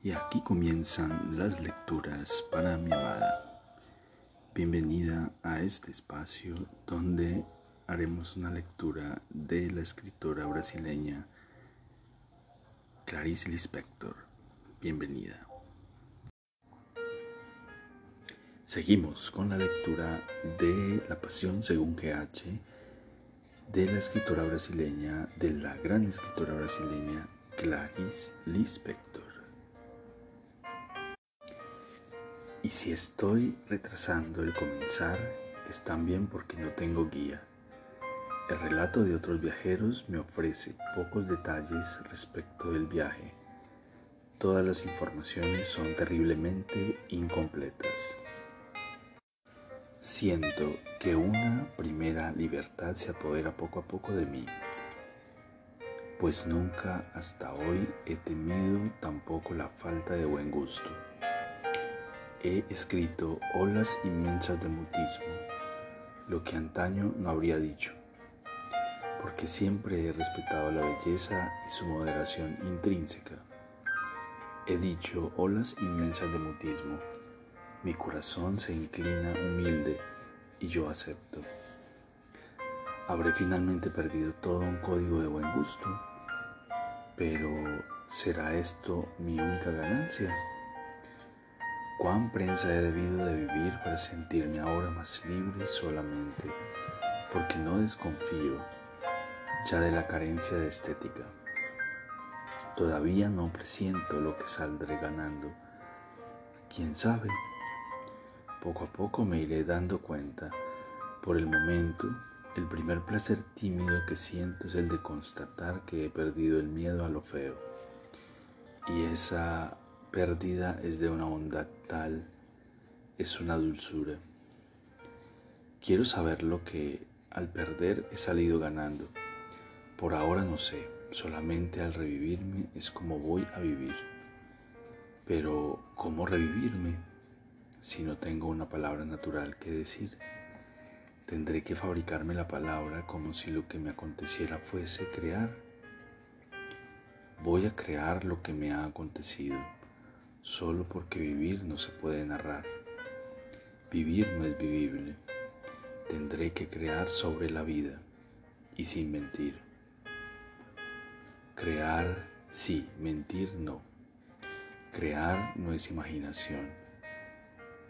Y aquí comienzan las lecturas para mi amada. Bienvenida a este espacio donde haremos una lectura de la escritora brasileña Clarice Lispector. Bienvenida. Seguimos con la lectura de La Pasión según GH de la escritora brasileña, de la gran escritora brasileña Clarice Lispector. Y si estoy retrasando el comenzar, es también porque no tengo guía. El relato de otros viajeros me ofrece pocos detalles respecto del viaje. Todas las informaciones son terriblemente incompletas. Siento que una primera libertad se apodera poco a poco de mí, pues nunca hasta hoy he temido tampoco la falta de buen gusto he escrito olas inmensas de mutismo, lo que antaño no habría dicho, porque siempre he respetado la belleza y su moderación intrínseca. He dicho olas inmensas de mutismo, mi corazón se inclina humilde y yo acepto. Habré finalmente perdido todo un código de buen gusto, pero ¿será esto mi única ganancia? Cuán prensa he debido de vivir para sentirme ahora más libre solamente porque no desconfío ya de la carencia de estética. Todavía no presiento lo que saldré ganando. ¿Quién sabe? Poco a poco me iré dando cuenta. Por el momento, el primer placer tímido que siento es el de constatar que he perdido el miedo a lo feo. Y esa pérdida es de una bondad tal, es una dulzura. Quiero saber lo que al perder he salido ganando. Por ahora no sé, solamente al revivirme es como voy a vivir. Pero, ¿cómo revivirme si no tengo una palabra natural que decir? Tendré que fabricarme la palabra como si lo que me aconteciera fuese crear. Voy a crear lo que me ha acontecido solo porque vivir no se puede narrar. Vivir no es vivible. Tendré que crear sobre la vida y sin mentir. Crear sí, mentir no. Crear no es imaginación,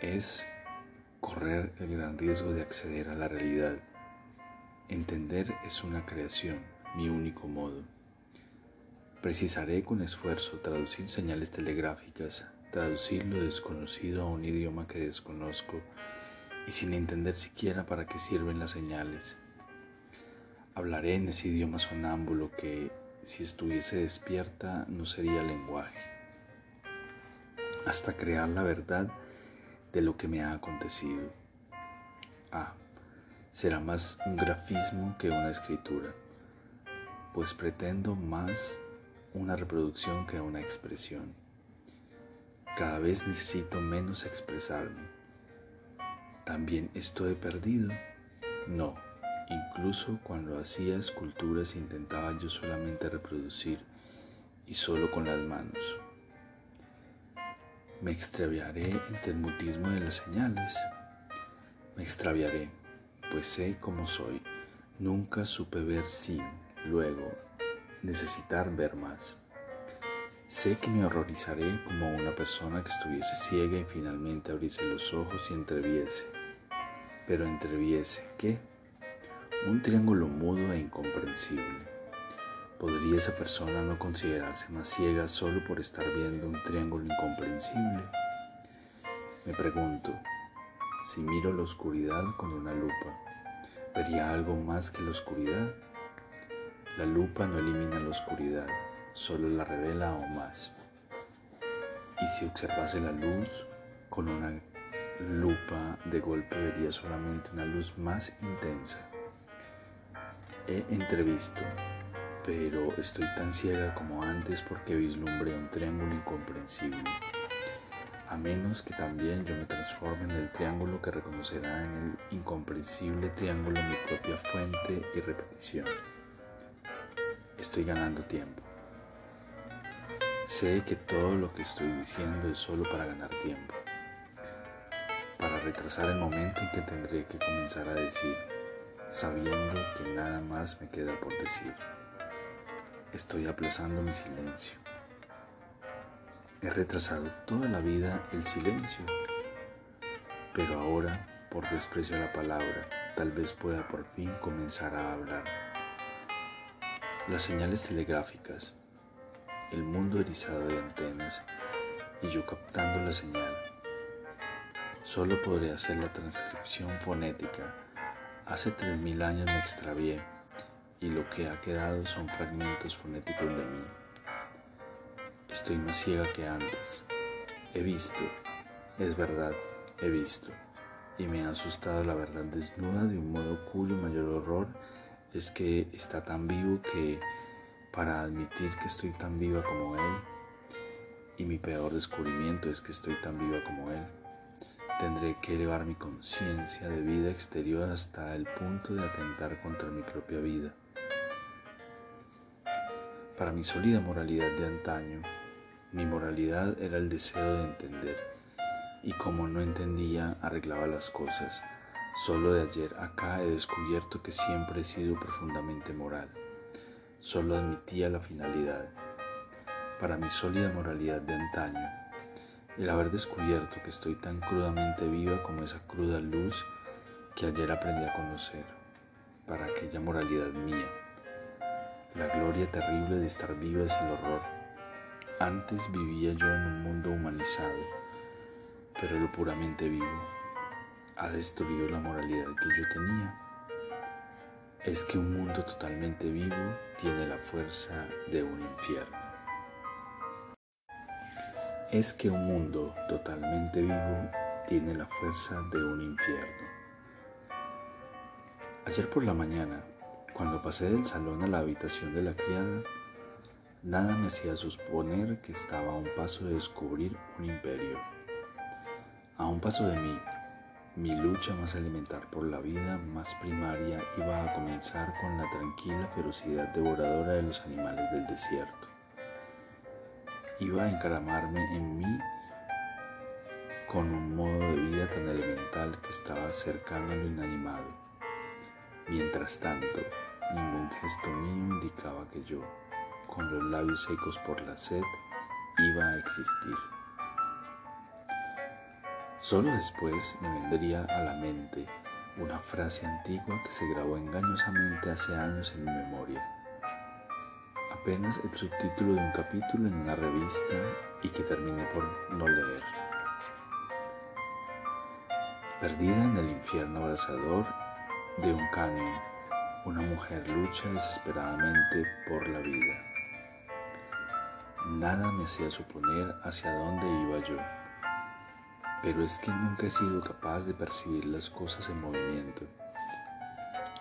es correr el gran riesgo de acceder a la realidad. Entender es una creación, mi único modo. Precisaré con esfuerzo traducir señales telegráficas, traducir lo desconocido a un idioma que desconozco y sin entender siquiera para qué sirven las señales. Hablaré en ese idioma sonámbulo que, si estuviese despierta, no sería lenguaje, hasta crear la verdad de lo que me ha acontecido. Ah, será más un grafismo que una escritura, pues pretendo más una reproducción que una expresión. Cada vez necesito menos expresarme. ¿También estoy perdido? No, incluso cuando hacía esculturas intentaba yo solamente reproducir y solo con las manos. Me extraviaré entre el mutismo de las señales. Me extraviaré, pues sé cómo soy. Nunca supe ver sin, luego, necesitar ver más. Sé que me horrorizaré como una persona que estuviese ciega y finalmente abriese los ojos y entreviese. Pero entreviese, ¿qué? Un triángulo mudo e incomprensible. ¿Podría esa persona no considerarse más ciega solo por estar viendo un triángulo incomprensible? Me pregunto, si miro la oscuridad con una lupa, ¿vería algo más que la oscuridad? La lupa no elimina la oscuridad, solo la revela aún más. Y si observase la luz con una lupa de golpe vería solamente una luz más intensa. He entrevisto, pero estoy tan ciega como antes porque vislumbré un triángulo incomprensible. A menos que también yo me transforme en el triángulo que reconocerá en el incomprensible triángulo mi propia fuente y repetición estoy ganando tiempo. Sé que todo lo que estoy diciendo es solo para ganar tiempo, para retrasar el momento en que tendré que comenzar a decir, sabiendo que nada más me queda por decir. Estoy aplazando mi silencio. He retrasado toda la vida el silencio, pero ahora, por desprecio a la palabra, tal vez pueda por fin comenzar a hablar. Las señales telegráficas, el mundo erizado de antenas y yo captando la señal. Solo podré hacer la transcripción fonética. Hace tres mil años me extravié y lo que ha quedado son fragmentos fonéticos de mí. Estoy más ciega que antes. He visto, es verdad, he visto, y me ha asustado la verdad desnuda de un modo cuyo mayor horror es que está tan vivo que para admitir que estoy tan viva como Él, y mi peor descubrimiento es que estoy tan viva como Él, tendré que elevar mi conciencia de vida exterior hasta el punto de atentar contra mi propia vida. Para mi sólida moralidad de antaño, mi moralidad era el deseo de entender, y como no entendía, arreglaba las cosas. Solo de ayer acá he descubierto que siempre he sido profundamente moral. Solo admitía la finalidad. Para mi sólida moralidad de antaño, el haber descubierto que estoy tan crudamente viva como esa cruda luz que ayer aprendí a conocer, para aquella moralidad mía la gloria terrible de estar viva es el horror. Antes vivía yo en un mundo humanizado, pero lo puramente vivo ha destruido la moralidad que yo tenía. Es que un mundo totalmente vivo tiene la fuerza de un infierno. Es que un mundo totalmente vivo tiene la fuerza de un infierno. Ayer por la mañana cuando pasé del salón a la habitación de la criada, nada me hacía suponer que estaba a un paso de descubrir un imperio. A un paso de mí, mi lucha más elemental por la vida más primaria iba a comenzar con la tranquila ferocidad devoradora de los animales del desierto. Iba a encaramarme en mí con un modo de vida tan elemental que estaba cercano a lo inanimado. Mientras tanto, Ningún gesto mío indicaba que yo, con los labios secos por la sed, iba a existir. Solo después me vendría a la mente una frase antigua que se grabó engañosamente hace años en mi memoria. Apenas el subtítulo de un capítulo en una revista y que terminé por no leer. Perdida en el infierno abrasador de un cañón una mujer lucha desesperadamente por la vida. Nada me hacía suponer hacia dónde iba yo, pero es que nunca he sido capaz de percibir las cosas en movimiento.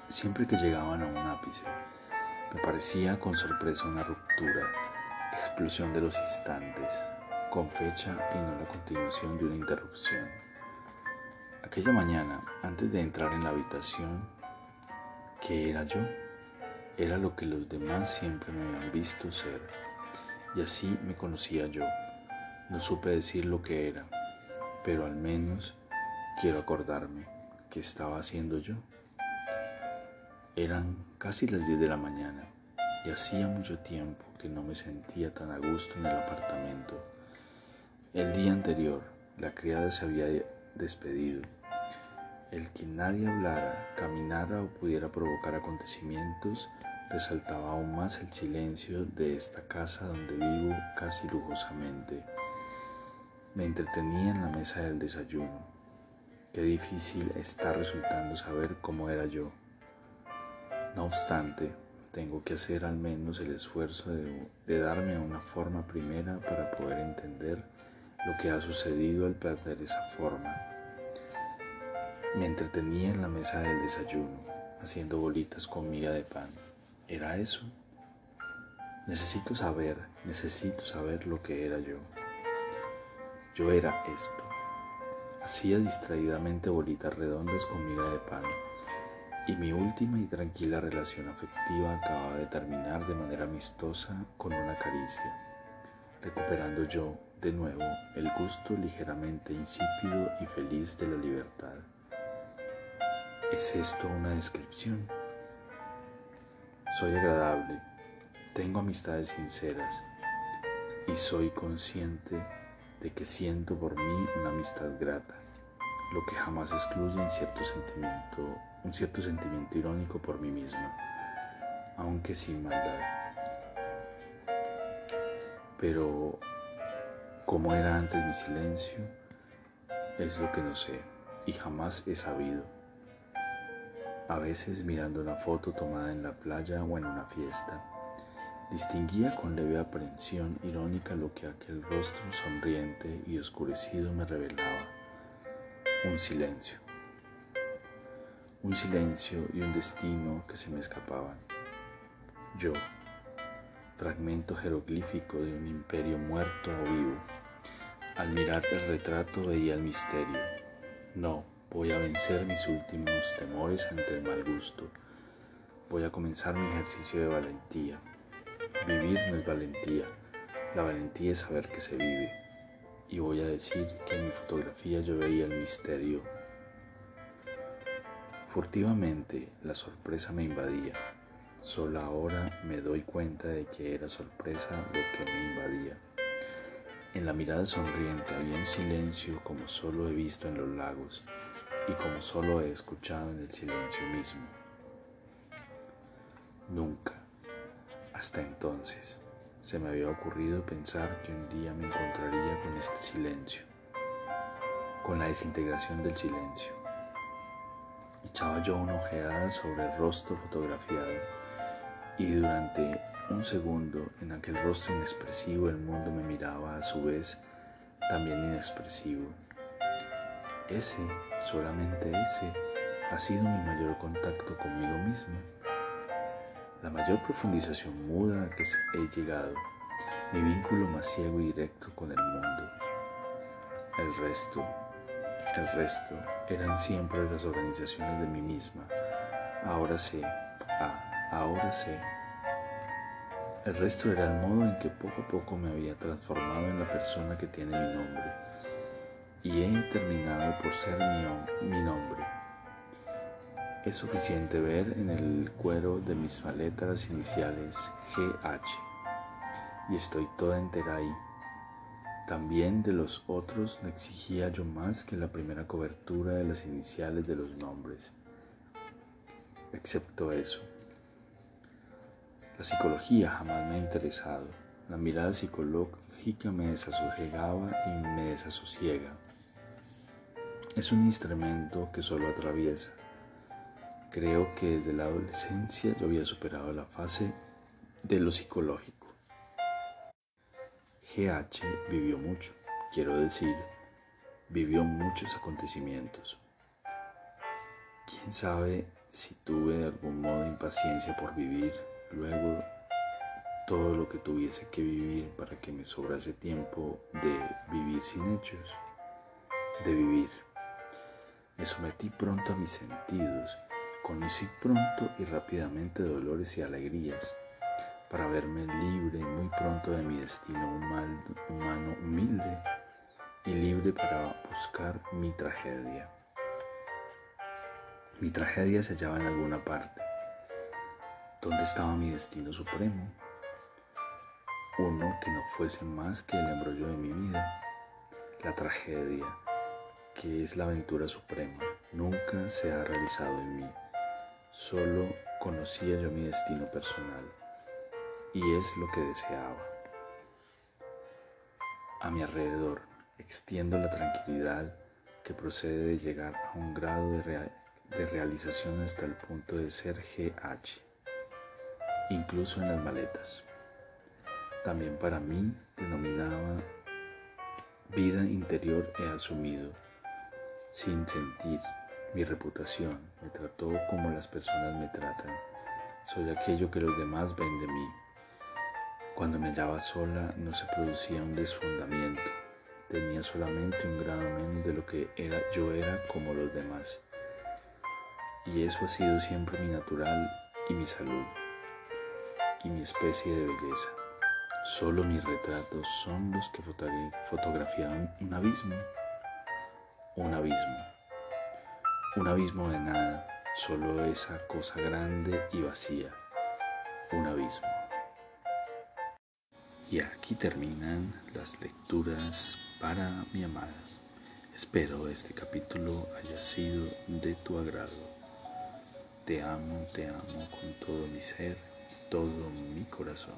Siempre que llegaban a un ápice, me parecía con sorpresa una ruptura, explosión de los instantes, con fecha y no la continuación de una interrupción. Aquella mañana, antes de entrar en la habitación, ¿Qué era yo? Era lo que los demás siempre me habían visto ser. Y así me conocía yo. No supe decir lo que era, pero al menos quiero acordarme qué estaba haciendo yo. Eran casi las 10 de la mañana y hacía mucho tiempo que no me sentía tan a gusto en el apartamento. El día anterior, la criada se había despedido el que nadie hablara, caminara o pudiera provocar acontecimientos resaltaba aún más el silencio de esta casa donde vivo casi lujosamente. Me entretenía en la mesa del desayuno. Qué difícil está resultando saber cómo era yo. No obstante, tengo que hacer al menos el esfuerzo de, de darme una forma primera para poder entender lo que ha sucedido al perder esa forma me entretenía en la mesa del desayuno, haciendo bolitas con miga de pan. ¿Era eso? Necesito saber, necesito saber lo que era yo. Yo era esto. Hacía distraídamente bolitas redondas con miga de pan y mi última y tranquila relación afectiva acababa de terminar de manera amistosa con una caricia. recuperando yo de nuevo el gusto ligeramente insípido y feliz de la libertad. ¿Es esto una descripción? Soy agradable, tengo amistades sinceras y soy consciente de que siento por mí una amistad grata, lo que jamás excluye un cierto sentimiento, un cierto sentimiento irónico por mí misma, aunque sin maldad. Pero, ¿cómo era antes mi silencio? Es lo que no sé y jamás he sabido. A veces mirando una foto tomada en la playa o en una fiesta, distinguía con leve aprensión irónica lo que aquel rostro sonriente y oscurecido me revelaba. Un silencio. Un silencio y un destino que se me escapaban. Yo, fragmento jeroglífico de un imperio muerto o vivo. Al mirar el retrato veía el misterio. No, voy a vencer mis últimos temores ante el mal gusto. Voy a comenzar mi ejercicio de valentía. Vivir no es valentía. La valentía es saber que se vive. Y voy a decir que en mi fotografía yo veía el misterio. Furtivamente la sorpresa me invadía. Solo ahora me doy cuenta de que era sorpresa lo que me invadía. En la mirada sonriente había un silencio como solo he visto en los lagos y como solo he escuchado en el silencio mismo. Nunca, hasta entonces, se me había ocurrido pensar que un día me encontraría con este silencio, con la desintegración del silencio. Echaba yo una ojeada sobre el rostro fotografiado y durante un segundo en aquel rostro inexpresivo el mundo me miraba a su vez también inexpresivo. Ese, solamente ese, ha sido mi mayor contacto conmigo mismo, la mayor profundización muda a que he llegado, mi vínculo más ciego y directo con el mundo. El resto, el resto eran siempre las organizaciones de mí misma. Ahora sé, ah, Ahora sé. El resto era el modo en que poco a poco me había transformado en la persona que tiene mi nombre. Y he terminado por ser mi, mi nombre. Es suficiente ver en el cuero de mis maletas iniciales GH. Y estoy toda entera ahí. También de los otros no exigía yo más que la primera cobertura de las iniciales de los nombres. Excepto eso. La psicología jamás me ha interesado. La mirada psicológica me desasosegaba y me desasosiega. Es un instrumento que solo atraviesa. Creo que desde la adolescencia yo había superado la fase de lo psicológico. GH vivió mucho, quiero decir, vivió muchos acontecimientos. Quién sabe si tuve de algún modo impaciencia por vivir Luego, todo lo que tuviese que vivir para que me sobrase tiempo de vivir sin hechos, de vivir. Me sometí pronto a mis sentidos, conocí pronto y rápidamente dolores y alegrías, para verme libre muy pronto de mi destino humano humilde y libre para buscar mi tragedia. Mi tragedia se hallaba en alguna parte ¿Dónde estaba mi destino supremo? Uno que no fuese más que el embrollo de mi vida, la tragedia, que es la aventura suprema, nunca se ha realizado en mí. Solo conocía yo mi destino personal y es lo que deseaba. A mi alrededor extiendo la tranquilidad que procede de llegar a un grado de, de realización hasta el punto de ser GH incluso en las maletas. También para mí denominaba vida interior he asumido, sin sentir mi reputación, me trató como las personas me tratan, soy aquello que los demás ven de mí. Cuando me hallaba sola no se producía un desfundamiento, tenía solamente un grado menos de lo que era, yo era como los demás. Y eso ha sido siempre mi natural y mi salud y mi especie de belleza. Solo mis retratos son los que fotografiaban un abismo, un abismo, un abismo de nada, solo esa cosa grande y vacía, un abismo. Y aquí terminan las lecturas para mi amada. Espero este capítulo haya sido de tu agrado. Te amo, te amo con todo mi ser, todo mi corazón.